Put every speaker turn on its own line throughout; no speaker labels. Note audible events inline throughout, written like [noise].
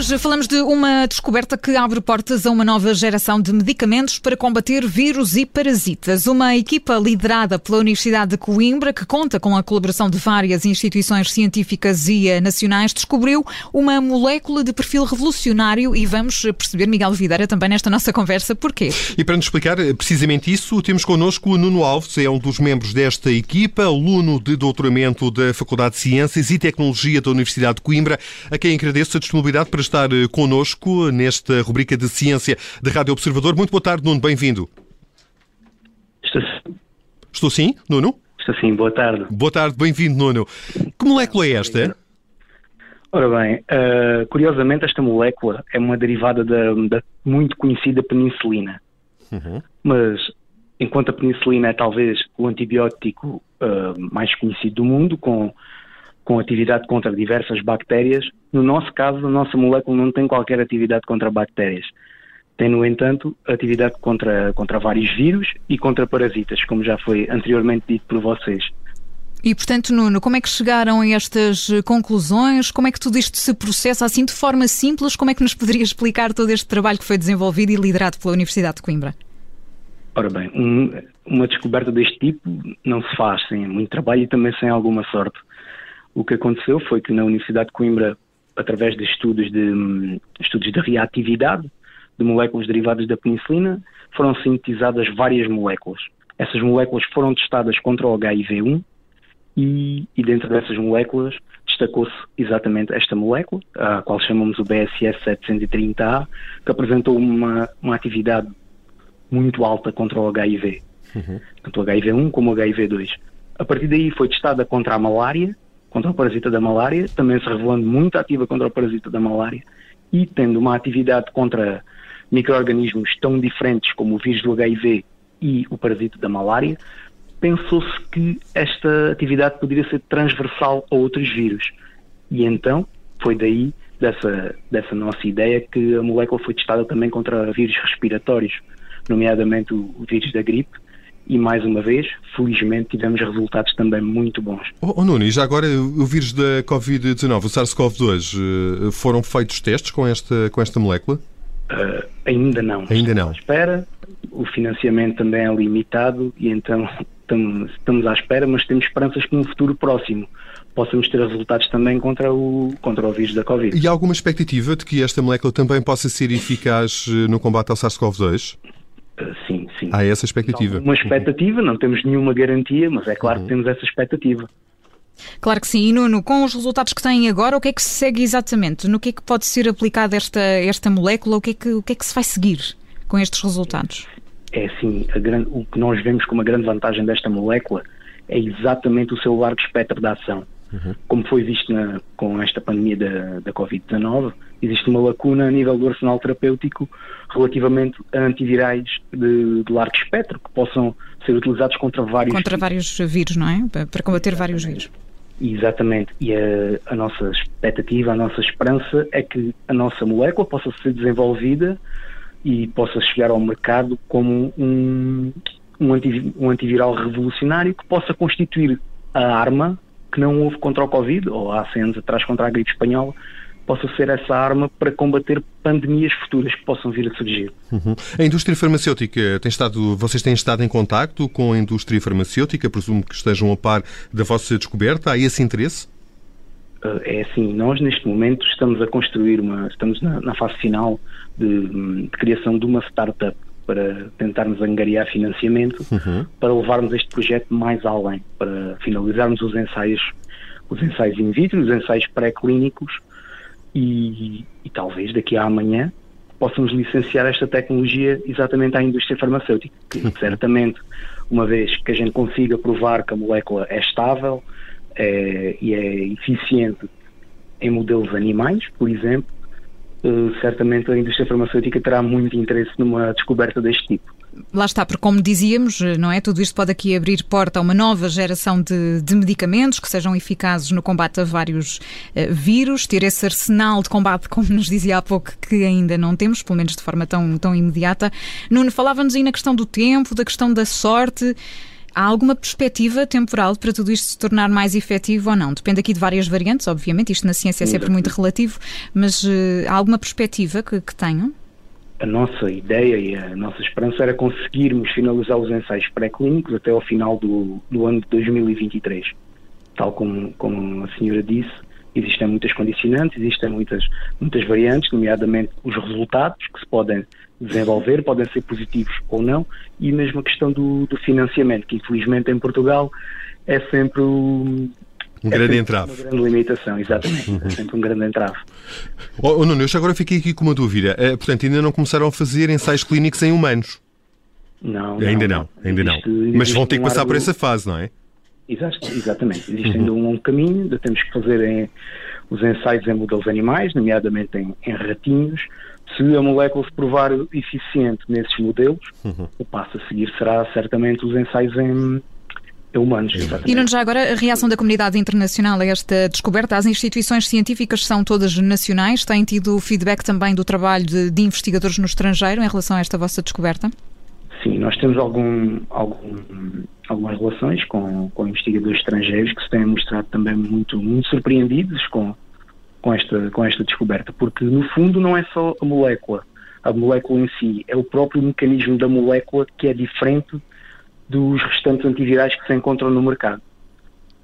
Hoje falamos de uma descoberta que abre portas a uma nova geração de medicamentos para combater vírus e parasitas. Uma equipa liderada pela Universidade de Coimbra, que conta com a colaboração de várias instituições científicas e nacionais, descobriu uma molécula de perfil revolucionário e vamos perceber, Miguel Videira, também nesta nossa conversa, porquê.
E para nos explicar eh, precisamente isso, temos connosco o Nuno Alves, é um dos membros desta equipa, aluno de doutoramento da Faculdade de Ciências e Tecnologia da Universidade de Coimbra, a quem agradeço a disponibilidade para estar eh, connosco nesta rubrica de ciência da Rádio Observador. Muito boa tarde, Nuno, bem-vindo.
Estou sim.
Estou sim, Nuno?
Estou sim, boa tarde.
Boa tarde, bem-vindo, Nuno. Que molécula é esta?
Ora bem, uh, curiosamente esta molécula é uma derivada da, da muito conhecida penicilina. Uhum. Mas enquanto a penicilina é talvez o antibiótico uh, mais conhecido do mundo, com com atividade contra diversas bactérias. No nosso caso, a nossa molécula não tem qualquer atividade contra bactérias. Tem, no entanto, atividade contra, contra vários vírus e contra parasitas, como já foi anteriormente dito por vocês.
E, portanto, Nuno, como é que chegaram a estas conclusões? Como é que tudo isto se processa assim de forma simples? Como é que nos poderia explicar todo este trabalho que foi desenvolvido e liderado pela Universidade de Coimbra?
Ora bem, um, uma descoberta deste tipo não se faz sem muito trabalho e também sem alguma sorte. O que aconteceu foi que na Universidade de Coimbra, através de estudos de, estudos de reatividade de moléculas derivadas da penicilina, foram sintetizadas várias moléculas. Essas moléculas foram testadas contra o HIV-1 e, e, dentro dessas moléculas destacou-se exatamente esta molécula, a qual chamamos o BSS 730A, que apresentou uma, uma atividade muito alta contra o HIV, uhum. tanto o HIV-1 como o HIV-2. A partir daí foi testada contra a malária contra o parasita da malária, também se revelando muito ativa contra o parasita da malária e tendo uma atividade contra micro-organismos tão diferentes como o vírus do HIV e o parasita da malária, pensou-se que esta atividade poderia ser transversal a outros vírus. E então foi daí, dessa, dessa nossa ideia, que a molécula foi testada também contra vírus respiratórios, nomeadamente o, o vírus da gripe, e mais uma vez, felizmente, tivemos resultados também muito bons.
Oh, oh Nuno, e já agora o vírus da Covid-19, o SARS-CoV-2, eh, foram feitos testes com esta, com esta molécula?
Uh, ainda não.
Ainda não.
espera, o financiamento também é limitado e então [laughs] estamos, estamos à espera, mas temos esperanças que no futuro próximo possamos ter resultados também contra o, contra o vírus da Covid.
E há alguma expectativa de que esta molécula também possa ser eficaz eh, no combate ao SARS-CoV-2?
Sim.
Há essa expectativa.
Uma expectativa, não temos nenhuma garantia, mas é claro uhum. que temos essa expectativa.
Claro que sim. E Nuno, com os resultados que têm agora, o que é que se segue exatamente? No que é que pode ser aplicada esta, esta molécula? O que, é que, o que é que se vai seguir com estes resultados?
É assim, grande, o que nós vemos como a grande vantagem desta molécula é exatamente o seu largo espectro de ação. Uhum. Como foi visto na, com esta pandemia da, da Covid-19, existe uma lacuna a nível do arsenal terapêutico relativamente a antivirais de, de, largo espectro que possam ser utilizados contra vários
contra vários vírus, não é? Para combater vários vírus.
Exatamente. E a, a, nossa expectativa, a nossa esperança é que a nossa molécula possa ser desenvolvida e possa chegar ao mercado como um, um, anti, um antiviral revolucionário que possa constituir a arma que não houve contra o Covid, ou há 100 anos atrás contra a gripe espanhola, possa ser essa arma para combater pandemias futuras que possam vir a surgir.
Uhum. A indústria farmacêutica tem estado, vocês têm estado em contacto com a indústria farmacêutica, presumo que estejam a par da vossa descoberta, há esse interesse?
Uh, é assim, nós neste momento estamos a construir uma, estamos na, na fase final de, de, criação de uma startup para tentarmos angariar financiamento uhum. para levarmos este projeto mais além, para finalizarmos os ensaios, os ensaios in vitro, os ensaios pré-clínicos e, e talvez daqui a amanhã possamos licenciar esta tecnologia exatamente à indústria farmacêutica. Que, certamente, uma vez que a gente consiga provar que a molécula é estável é, e é eficiente em modelos animais, por exemplo, uh, certamente a indústria farmacêutica terá muito interesse numa descoberta deste tipo.
Lá está, porque como dizíamos, não é? Tudo isto pode aqui abrir porta a uma nova geração de, de medicamentos que sejam eficazes no combate a vários uh, vírus, ter esse arsenal de combate, [laughs] como nos dizia há pouco, que ainda não temos, pelo menos de forma tão, tão imediata. Nuno, falava-nos aí na questão do tempo, da questão da sorte. Há alguma perspectiva temporal para tudo isto se tornar mais efetivo ou não? Depende aqui de várias variantes, obviamente, isto na ciência é sempre muito relativo, mas uh, há alguma perspectiva que, que tenham?
A nossa ideia e a nossa esperança era conseguirmos finalizar os ensaios pré-clínicos até ao final do, do ano de 2023. Tal como, como a senhora disse, existem muitas condicionantes, existem muitas, muitas variantes, nomeadamente os resultados que se podem desenvolver, podem ser positivos ou não, e mesmo a questão do, do financiamento, que infelizmente em Portugal é sempre
um, um é grande entrave.
Uma grande limitação, exatamente. Uhum. É sempre um grande entrave.
Oh, oh, Nuno, eu agora fiquei aqui com uma dúvida. Uh, portanto, ainda não começaram a fazer ensaios clínicos em humanos?
Não.
Ainda não, não ainda existe, não. Mas vão ter que passar por essa fase, não é?
Exatamente. Existe ainda um longo caminho, ainda temos que fazer em, os ensaios em modelos animais, nomeadamente em, em ratinhos, se a molécula se provar eficiente nesses modelos, uhum. o passo a seguir será certamente os ensaios em, humanos.
Exatamente. E não já agora a reação da comunidade internacional a esta descoberta? As instituições científicas são todas nacionais? Têm tido feedback também do trabalho de, de investigadores no estrangeiro em relação a esta vossa descoberta?
Sim, nós temos algum, algum, algumas relações com, com investigadores estrangeiros que se têm mostrado também muito, muito surpreendidos com, com esta, com esta descoberta, porque no fundo não é só a molécula, a molécula em si, é o próprio mecanismo da molécula que é diferente dos restantes antivirais que se encontram no mercado.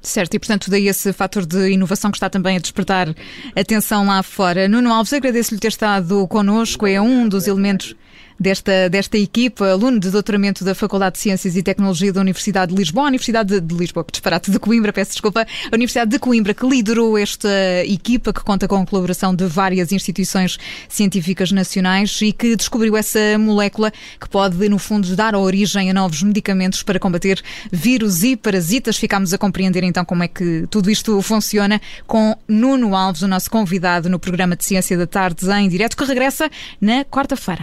Certo, e portanto daí esse fator de inovação que está também a despertar atenção lá fora. Nuno Alves, agradeço-lhe ter estado connosco, é um dos elementos desta, desta equipa, aluno de doutoramento da Faculdade de Ciências e Tecnologia da Universidade de Lisboa, a Universidade de, Lisboa, que disparate de Coimbra, peço desculpa, a Universidade de Coimbra, que liderou esta equipa, que conta com a colaboração de várias instituições científicas nacionais e que descobriu essa molécula que pode, no fundo, dar origem a novos medicamentos para combater vírus e parasitas. Ficámos a compreender então como é que tudo isto funciona com Nuno Alves, o nosso convidado no programa de Ciência da Tarde em direto, que regressa na quarta-feira.